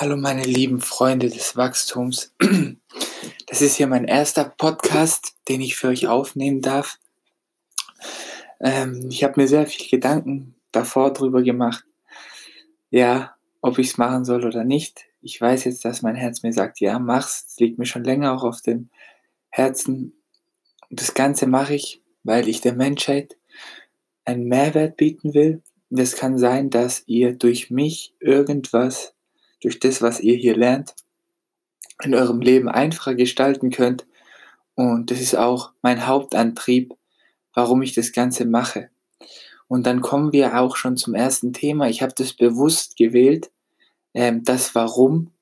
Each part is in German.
Hallo meine lieben Freunde des Wachstums. Das ist hier mein erster Podcast, den ich für euch aufnehmen darf. Ähm, ich habe mir sehr viel Gedanken davor drüber gemacht, ja, ob ich es machen soll oder nicht. Ich weiß jetzt, dass mein Herz mir sagt, ja, mach's. Es liegt mir schon länger auch auf dem Herzen. Und das Ganze mache ich, weil ich der Menschheit einen Mehrwert bieten will. Und es kann sein, dass ihr durch mich irgendwas durch das, was ihr hier lernt, in eurem Leben einfacher gestalten könnt. Und das ist auch mein Hauptantrieb, warum ich das Ganze mache. Und dann kommen wir auch schon zum ersten Thema. Ich habe das bewusst gewählt, ähm, das Warum,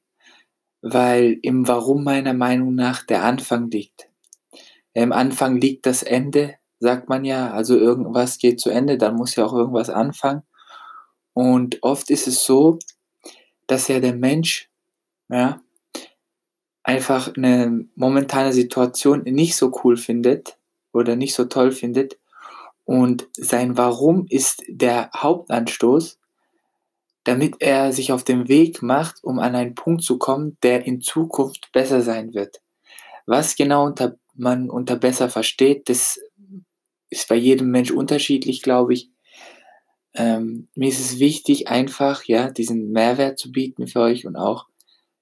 weil im Warum meiner Meinung nach der Anfang liegt. Im Anfang liegt das Ende, sagt man ja. Also irgendwas geht zu Ende, dann muss ja auch irgendwas anfangen. Und oft ist es so, dass ja der Mensch, ja, einfach eine momentane Situation nicht so cool findet oder nicht so toll findet. Und sein Warum ist der Hauptanstoß, damit er sich auf den Weg macht, um an einen Punkt zu kommen, der in Zukunft besser sein wird. Was genau unter, man unter besser versteht, das ist bei jedem Mensch unterschiedlich, glaube ich. Ähm, mir ist es wichtig, einfach ja diesen Mehrwert zu bieten für euch und auch,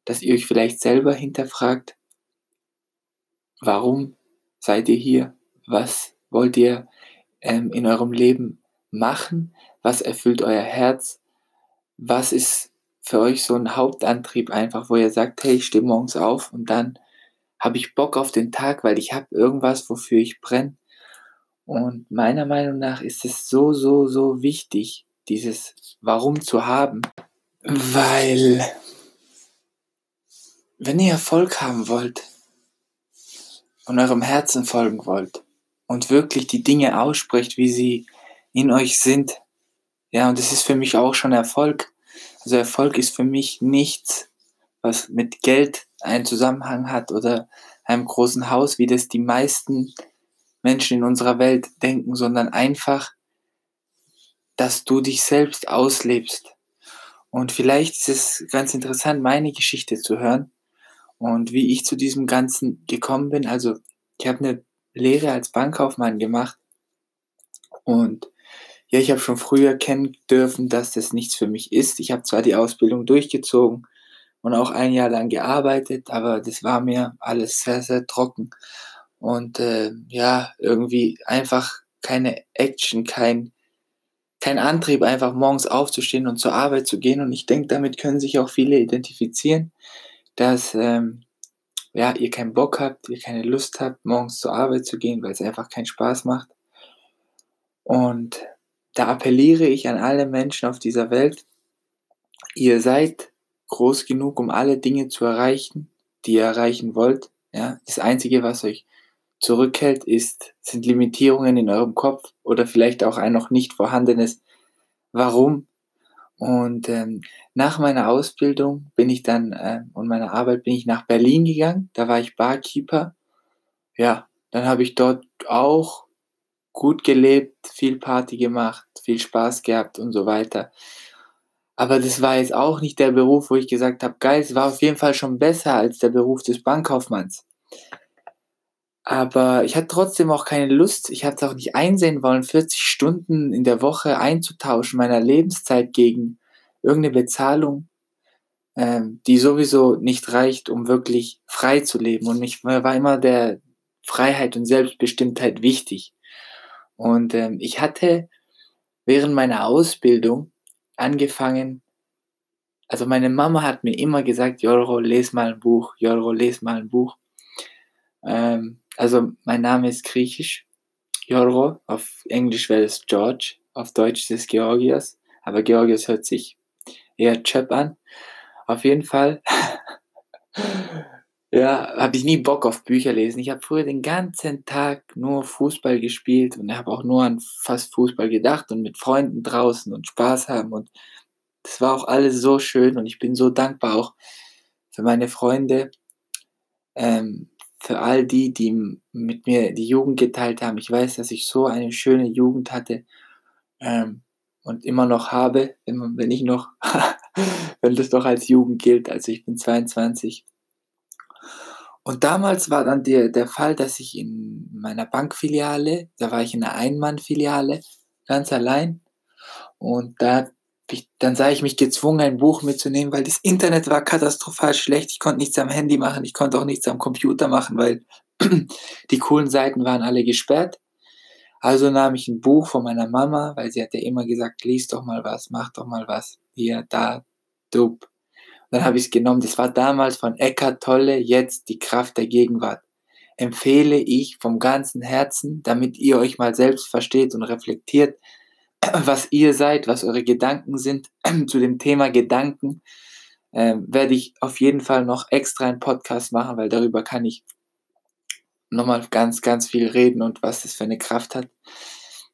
dass ihr euch vielleicht selber hinterfragt, warum seid ihr hier? Was wollt ihr ähm, in eurem Leben machen? Was erfüllt euer Herz? Was ist für euch so ein Hauptantrieb einfach, wo ihr sagt, hey, ich stehe morgens auf und dann habe ich Bock auf den Tag, weil ich habe irgendwas, wofür ich brenne. Und meiner Meinung nach ist es so, so, so wichtig, dieses Warum zu haben, weil wenn ihr Erfolg haben wollt und eurem Herzen folgen wollt und wirklich die Dinge aussprecht, wie sie in euch sind, ja, und das ist für mich auch schon Erfolg. Also Erfolg ist für mich nichts, was mit Geld einen Zusammenhang hat oder einem großen Haus, wie das die meisten Menschen in unserer Welt denken, sondern einfach, dass du dich selbst auslebst. Und vielleicht ist es ganz interessant, meine Geschichte zu hören und wie ich zu diesem Ganzen gekommen bin. Also ich habe eine Lehre als Bankkaufmann gemacht und ja, ich habe schon früher kennen dürfen, dass das nichts für mich ist. Ich habe zwar die Ausbildung durchgezogen und auch ein Jahr lang gearbeitet, aber das war mir alles sehr, sehr trocken und äh, ja, irgendwie einfach keine Action, kein, kein Antrieb, einfach morgens aufzustehen und zur Arbeit zu gehen. Und ich denke, damit können sich auch viele identifizieren, dass ähm, ja, ihr keinen Bock habt, ihr keine Lust habt, morgens zur Arbeit zu gehen, weil es einfach keinen Spaß macht. Und da appelliere ich an alle Menschen auf dieser Welt, ihr seid groß genug, um alle Dinge zu erreichen, die ihr erreichen wollt. Ja, das Einzige, was euch zurückhält, ist, sind Limitierungen in eurem Kopf oder vielleicht auch ein noch nicht vorhandenes Warum. Und ähm, nach meiner Ausbildung bin ich dann äh, und meiner Arbeit bin ich nach Berlin gegangen. Da war ich Barkeeper. Ja, dann habe ich dort auch gut gelebt, viel Party gemacht, viel Spaß gehabt und so weiter. Aber das war jetzt auch nicht der Beruf, wo ich gesagt habe, geil, es war auf jeden Fall schon besser als der Beruf des Bankkaufmanns. Aber ich hatte trotzdem auch keine Lust, ich hatte es auch nicht einsehen wollen, 40 Stunden in der Woche einzutauschen, meiner Lebenszeit gegen irgendeine Bezahlung, ähm, die sowieso nicht reicht, um wirklich frei zu leben. Und mich war immer der Freiheit und Selbstbestimmtheit wichtig. Und ähm, ich hatte während meiner Ausbildung angefangen, also meine Mama hat mir immer gesagt, Jorro, les mal ein Buch, Jorro, les mal ein Buch. Also mein Name ist griechisch, Jorgo, auf Englisch wäre es George, auf Deutsch ist es Georgios, aber Georgios hört sich eher Chöp an. Auf jeden Fall, ja, habe ich nie Bock auf Bücher lesen. Ich habe früher den ganzen Tag nur Fußball gespielt und habe auch nur an fast Fußball gedacht und mit Freunden draußen und Spaß haben und das war auch alles so schön und ich bin so dankbar auch für meine Freunde, ähm, für all die, die mit mir die Jugend geteilt haben. Ich weiß, dass ich so eine schöne Jugend hatte ähm, und immer noch habe, wenn, wenn ich noch wenn das doch als Jugend gilt. Also ich bin 22. Und damals war dann der, der Fall, dass ich in meiner Bankfiliale, da war ich in einer Einmannfiliale, ganz allein. Und da ich, dann sah ich mich gezwungen, ein Buch mitzunehmen, weil das Internet war katastrophal schlecht. Ich konnte nichts am Handy machen, ich konnte auch nichts am Computer machen, weil die coolen Seiten waren alle gesperrt. Also nahm ich ein Buch von meiner Mama, weil sie hat ja immer gesagt, lies doch mal was, mach doch mal was. Hier, da, dup. Dann habe ich es genommen. Das war damals von Eckhart Tolle, jetzt die Kraft der Gegenwart. Empfehle ich vom ganzen Herzen, damit ihr euch mal selbst versteht und reflektiert, was ihr seid, was eure Gedanken sind zu dem Thema Gedanken. Ähm, werde ich auf jeden Fall noch extra einen Podcast machen, weil darüber kann ich nochmal ganz, ganz viel reden und was das für eine Kraft hat.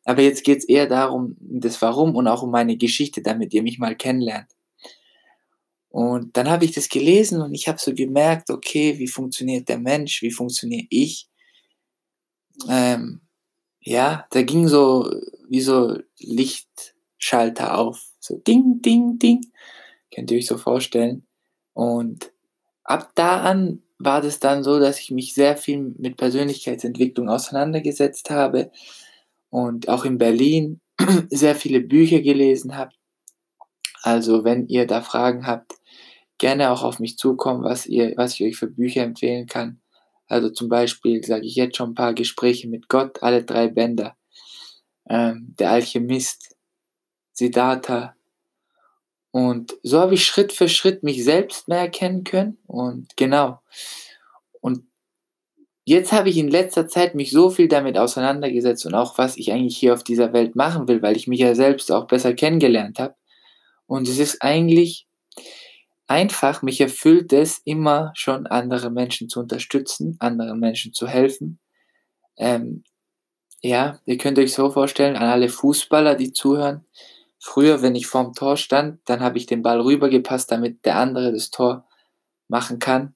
Aber jetzt geht es eher darum, das Warum und auch um meine Geschichte, damit ihr mich mal kennenlernt. Und dann habe ich das gelesen und ich habe so gemerkt, okay, wie funktioniert der Mensch, wie funktioniere ich? Ähm, ja, da ging so wie so Lichtschalter auf, so ding, ding, ding, könnt ihr euch so vorstellen. Und ab da an war das dann so, dass ich mich sehr viel mit Persönlichkeitsentwicklung auseinandergesetzt habe und auch in Berlin sehr viele Bücher gelesen habe. Also wenn ihr da Fragen habt, gerne auch auf mich zukommen, was, ihr, was ich euch für Bücher empfehlen kann. Also zum Beispiel sage ich jetzt schon ein paar Gespräche mit Gott, alle drei Bänder. Ähm, der Alchemist, Siddhartha, und so habe ich Schritt für Schritt mich selbst mehr erkennen können. Und genau. Und jetzt habe ich in letzter Zeit mich so viel damit auseinandergesetzt und auch was ich eigentlich hier auf dieser Welt machen will, weil ich mich ja selbst auch besser kennengelernt habe. Und es ist eigentlich einfach, mich erfüllt es immer schon andere Menschen zu unterstützen, anderen Menschen zu helfen. Ähm, ja, ihr könnt euch so vorstellen, an alle Fußballer, die zuhören, Früher, wenn ich vorm Tor stand, dann habe ich den Ball rübergepasst, damit der andere das Tor machen kann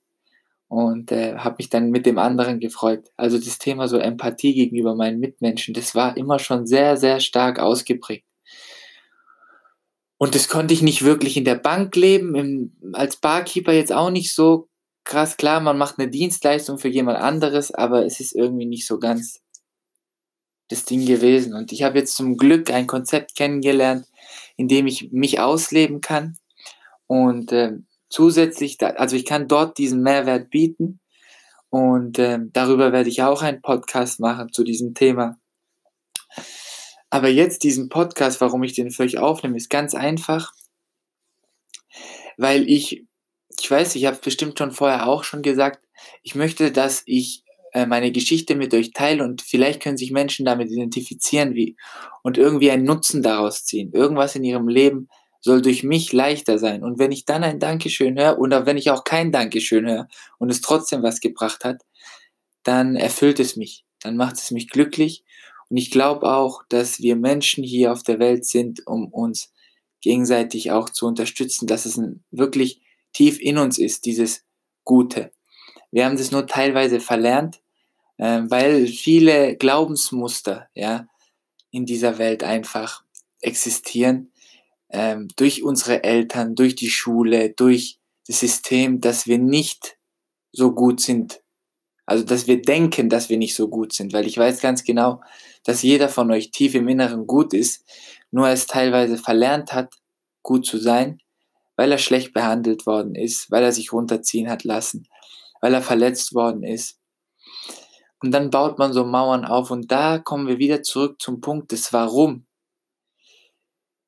und äh, habe mich dann mit dem anderen gefreut. Also das Thema so Empathie gegenüber meinen Mitmenschen, das war immer schon sehr, sehr stark ausgeprägt. Und das konnte ich nicht wirklich in der Bank leben, im, als Barkeeper jetzt auch nicht so krass. Klar, man macht eine Dienstleistung für jemand anderes, aber es ist irgendwie nicht so ganz das Ding gewesen. Und ich habe jetzt zum Glück ein Konzept kennengelernt, in dem ich mich ausleben kann und äh, zusätzlich, da, also ich kann dort diesen Mehrwert bieten und äh, darüber werde ich auch einen Podcast machen zu diesem Thema. Aber jetzt diesen Podcast, warum ich den für euch aufnehme, ist ganz einfach, weil ich, ich weiß, ich habe bestimmt schon vorher auch schon gesagt, ich möchte, dass ich äh, meine Geschichte mit euch teile und vielleicht können sich Menschen damit identifizieren wie, und irgendwie einen Nutzen daraus ziehen. Irgendwas in ihrem Leben soll durch mich leichter sein. Und wenn ich dann ein Dankeschön höre oder wenn ich auch kein Dankeschön höre und es trotzdem was gebracht hat, dann erfüllt es mich. Dann macht es mich glücklich. Und ich glaube auch, dass wir Menschen hier auf der Welt sind, um uns gegenseitig auch zu unterstützen, dass es wirklich tief in uns ist, dieses Gute. Wir haben das nur teilweise verlernt äh, weil viele Glaubensmuster ja, in dieser Welt einfach existieren, ähm, durch unsere Eltern, durch die Schule, durch das System, dass wir nicht so gut sind. Also, dass wir denken, dass wir nicht so gut sind, weil ich weiß ganz genau, dass jeder von euch tief im Inneren gut ist, nur es teilweise verlernt hat, gut zu sein, weil er schlecht behandelt worden ist, weil er sich runterziehen hat lassen, weil er verletzt worden ist, und dann baut man so Mauern auf und da kommen wir wieder zurück zum Punkt des Warum.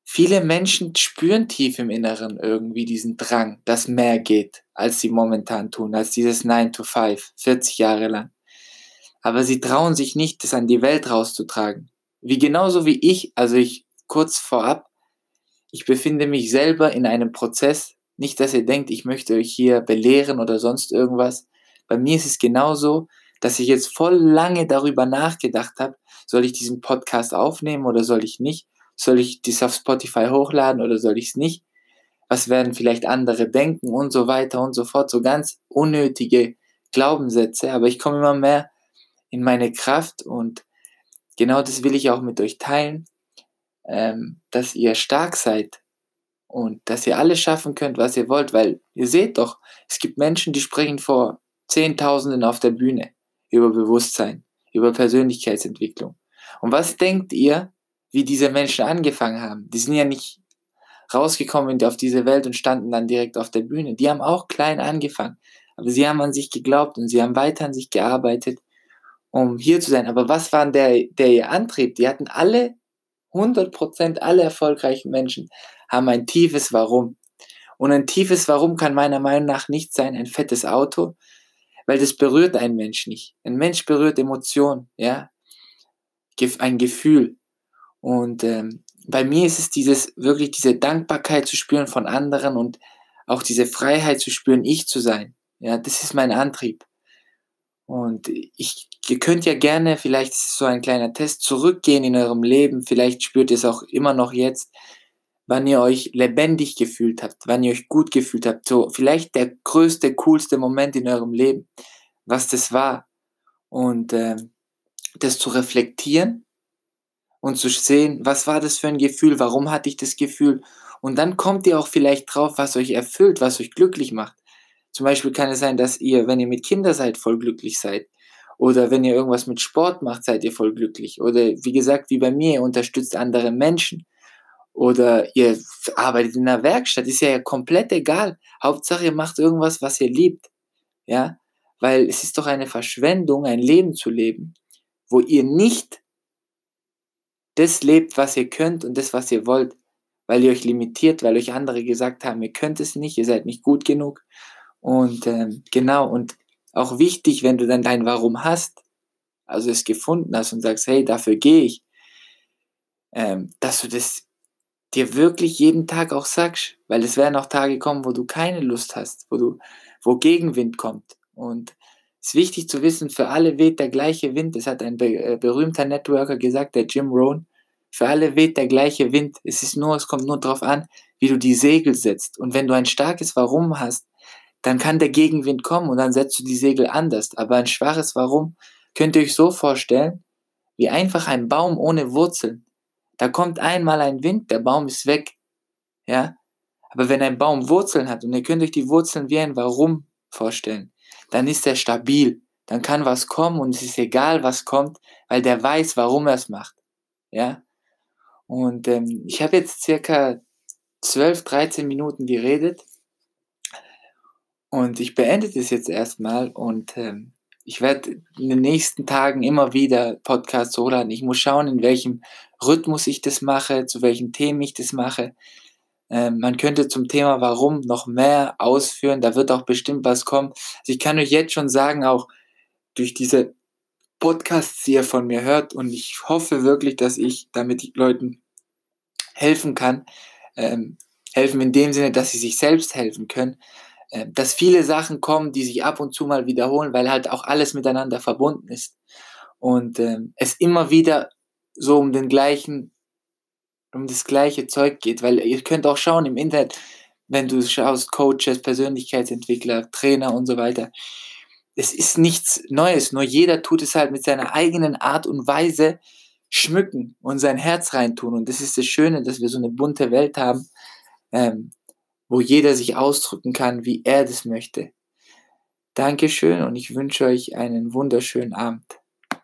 Viele Menschen spüren tief im Inneren irgendwie diesen Drang, dass mehr geht, als sie momentan tun, als dieses 9 to 5, 40 Jahre lang. Aber sie trauen sich nicht, das an die Welt rauszutragen. Wie genauso wie ich, also ich kurz vorab, ich befinde mich selber in einem Prozess. Nicht, dass ihr denkt, ich möchte euch hier belehren oder sonst irgendwas. Bei mir ist es genauso, dass ich jetzt voll lange darüber nachgedacht habe, soll ich diesen Podcast aufnehmen oder soll ich nicht? Soll ich dies auf Spotify hochladen oder soll ich es nicht? Was werden vielleicht andere denken und so weiter und so fort. So ganz unnötige Glaubenssätze, aber ich komme immer mehr in meine Kraft und genau das will ich auch mit euch teilen, ähm, dass ihr stark seid, und dass ihr alles schaffen könnt, was ihr wollt, weil ihr seht doch, es gibt Menschen, die sprechen vor Zehntausenden auf der Bühne über Bewusstsein, über Persönlichkeitsentwicklung. Und was denkt ihr, wie diese Menschen angefangen haben? Die sind ja nicht rausgekommen auf diese Welt und standen dann direkt auf der Bühne. Die haben auch klein angefangen, aber sie haben an sich geglaubt und sie haben weiter an sich gearbeitet, um hier zu sein. Aber was war der, der ihr Antrieb? Die hatten alle, 100% alle erfolgreichen Menschen haben ein tiefes Warum. Und ein tiefes Warum kann meiner Meinung nach nicht sein ein fettes Auto, weil das berührt einen Mensch nicht. Ein Mensch berührt Emotionen, ja, ein Gefühl. Und ähm, bei mir ist es dieses wirklich diese Dankbarkeit zu spüren von anderen und auch diese Freiheit zu spüren, ich zu sein. Ja, das ist mein Antrieb. Und ich, ihr könnt ja gerne, vielleicht ist es so ein kleiner Test, zurückgehen in eurem Leben. Vielleicht spürt ihr es auch immer noch jetzt, wann ihr euch lebendig gefühlt habt, wann ihr euch gut gefühlt habt. So vielleicht der größte, coolste Moment in eurem Leben, was das war. Und äh, das zu reflektieren und zu sehen, was war das für ein Gefühl, warum hatte ich das Gefühl. Und dann kommt ihr auch vielleicht drauf, was euch erfüllt, was euch glücklich macht. Zum Beispiel kann es sein, dass ihr, wenn ihr mit Kindern seid, voll glücklich seid. Oder wenn ihr irgendwas mit Sport macht, seid ihr voll glücklich. Oder wie gesagt, wie bei mir, ihr unterstützt andere Menschen. Oder ihr arbeitet in einer Werkstatt, ist ja komplett egal. Hauptsache, ihr macht irgendwas, was ihr liebt. Ja, weil es ist doch eine Verschwendung, ein Leben zu leben, wo ihr nicht das lebt, was ihr könnt und das, was ihr wollt, weil ihr euch limitiert, weil euch andere gesagt haben, ihr könnt es nicht, ihr seid nicht gut genug. Und ähm, genau, und auch wichtig, wenn du dann dein Warum hast, also es gefunden hast und sagst, hey, dafür gehe ich, ähm, dass du das dir wirklich jeden Tag auch sagst, weil es werden auch Tage kommen, wo du keine Lust hast, wo du, wo Gegenwind kommt. Und es ist wichtig zu wissen, für alle weht der gleiche Wind. Das hat ein be äh, berühmter Networker gesagt, der Jim Rohn. Für alle weht der gleiche Wind. Es ist nur, es kommt nur darauf an, wie du die Segel setzt. Und wenn du ein starkes Warum hast, dann kann der Gegenwind kommen und dann setzt du die Segel anders. Aber ein schwaches Warum könnt ihr euch so vorstellen, wie einfach ein Baum ohne Wurzeln. Da kommt einmal ein Wind, der Baum ist weg. Ja? Aber wenn ein Baum Wurzeln hat und ihr könnt euch die Wurzeln wie ein Warum vorstellen, dann ist er stabil. Dann kann was kommen und es ist egal, was kommt, weil der weiß, warum er es macht. Ja? Und ähm, ich habe jetzt circa 12, 13 Minuten geredet und ich beende das jetzt erstmal und ähm, ich werde in den nächsten Tagen immer wieder Podcasts hochladen. Ich muss schauen, in welchem Rhythmus ich das mache, zu welchen Themen ich das mache. Ähm, man könnte zum Thema Warum noch mehr ausführen. Da wird auch bestimmt was kommen. Also ich kann euch jetzt schon sagen, auch durch diese Podcasts, die ihr von mir hört, und ich hoffe wirklich, dass ich damit Leuten helfen kann. Ähm, helfen in dem Sinne, dass sie sich selbst helfen können. Ähm, dass viele Sachen kommen, die sich ab und zu mal wiederholen, weil halt auch alles miteinander verbunden ist. Und ähm, es immer wieder so um den gleichen um das gleiche Zeug geht, weil ihr könnt auch schauen im Internet, wenn du schaust, Coaches, Persönlichkeitsentwickler, Trainer und so weiter. Es ist nichts Neues, nur jeder tut es halt mit seiner eigenen Art und Weise schmücken und sein Herz reintun. Und das ist das Schöne, dass wir so eine bunte Welt haben, ähm, wo jeder sich ausdrücken kann, wie er das möchte. Dankeschön und ich wünsche euch einen wunderschönen Abend.